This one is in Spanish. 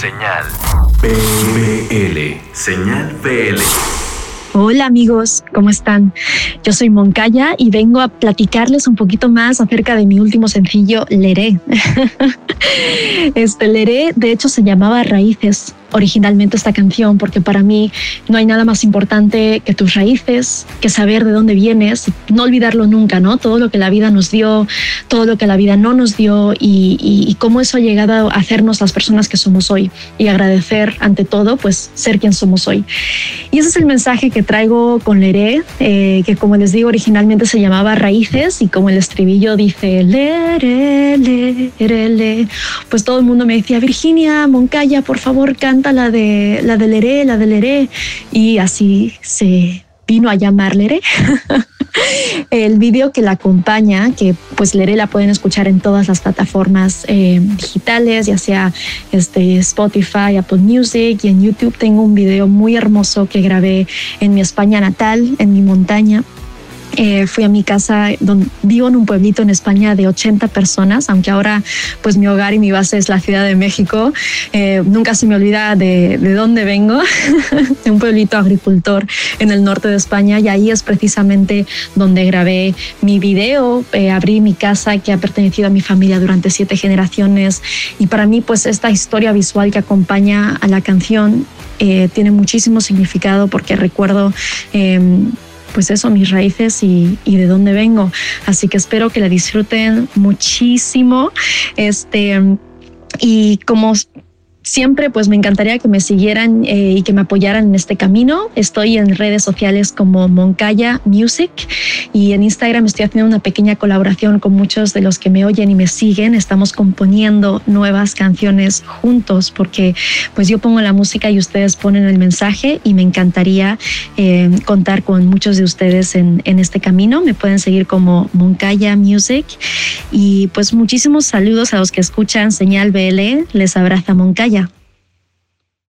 Señal BL. Señal BL. Hola amigos, ¿cómo están? Yo soy Moncaya y vengo a platicarles un poquito más acerca de mi último sencillo, Leré. Este Leré, de hecho, se llamaba Raíces originalmente esta canción, porque para mí no hay nada más importante que tus raíces, que saber de dónde vienes, no olvidarlo nunca, ¿no? Todo lo que la vida nos dio, todo lo que la vida no nos dio y, cómo eso ha llegado a hacernos las personas que somos hoy y agradecer ante todo, pues ser quien somos hoy. Y ese es el mensaje que traigo con Leré, eh, que como les digo originalmente se llamaba Raíces y como el estribillo dice Leré, Leré, Leré, pues todo el mundo me decía Virginia, Moncaya, por favor, canta la de la de Leré, la de Leré, y así se vino a llamar Leré. el vídeo que la acompaña, que pues Leré la pueden escuchar en todas las plataformas eh, digitales, ya sea este, Spotify, Apple Music y en YouTube. Tengo un video muy hermoso que grabé en mi España natal, en mi montaña eh, fui a mi casa, donde vivo en un pueblito en España de 80 personas, aunque ahora pues mi hogar y mi base es la Ciudad de México. Eh, nunca se me olvida de, de dónde vengo, de un pueblito agricultor en el norte de España y ahí es precisamente donde grabé mi video, eh, abrí mi casa que ha pertenecido a mi familia durante siete generaciones y para mí pues esta historia visual que acompaña a la canción tiene muchísimo significado porque recuerdo em, pues eso, mis raíces y, de dónde vengo. Así que espero que la disfruten muchísimo. Este, y como siempre pues me encantaría que me siguieran eh, y que me apoyaran en este camino. Estoy en redes sociales como Moncaya Music y en Instagram estoy haciendo una pequeña colaboración con muchos de los que me oyen y me siguen. Estamos componiendo nuevas canciones juntos porque pues yo pongo la música y ustedes ponen el mensaje y me encantaría eh, contar con muchos de ustedes en, este camino. Me pueden seguir como Moncaya Music y pues muchísimos saludos a los que escuchan Señal BL. Les abraza Moncaya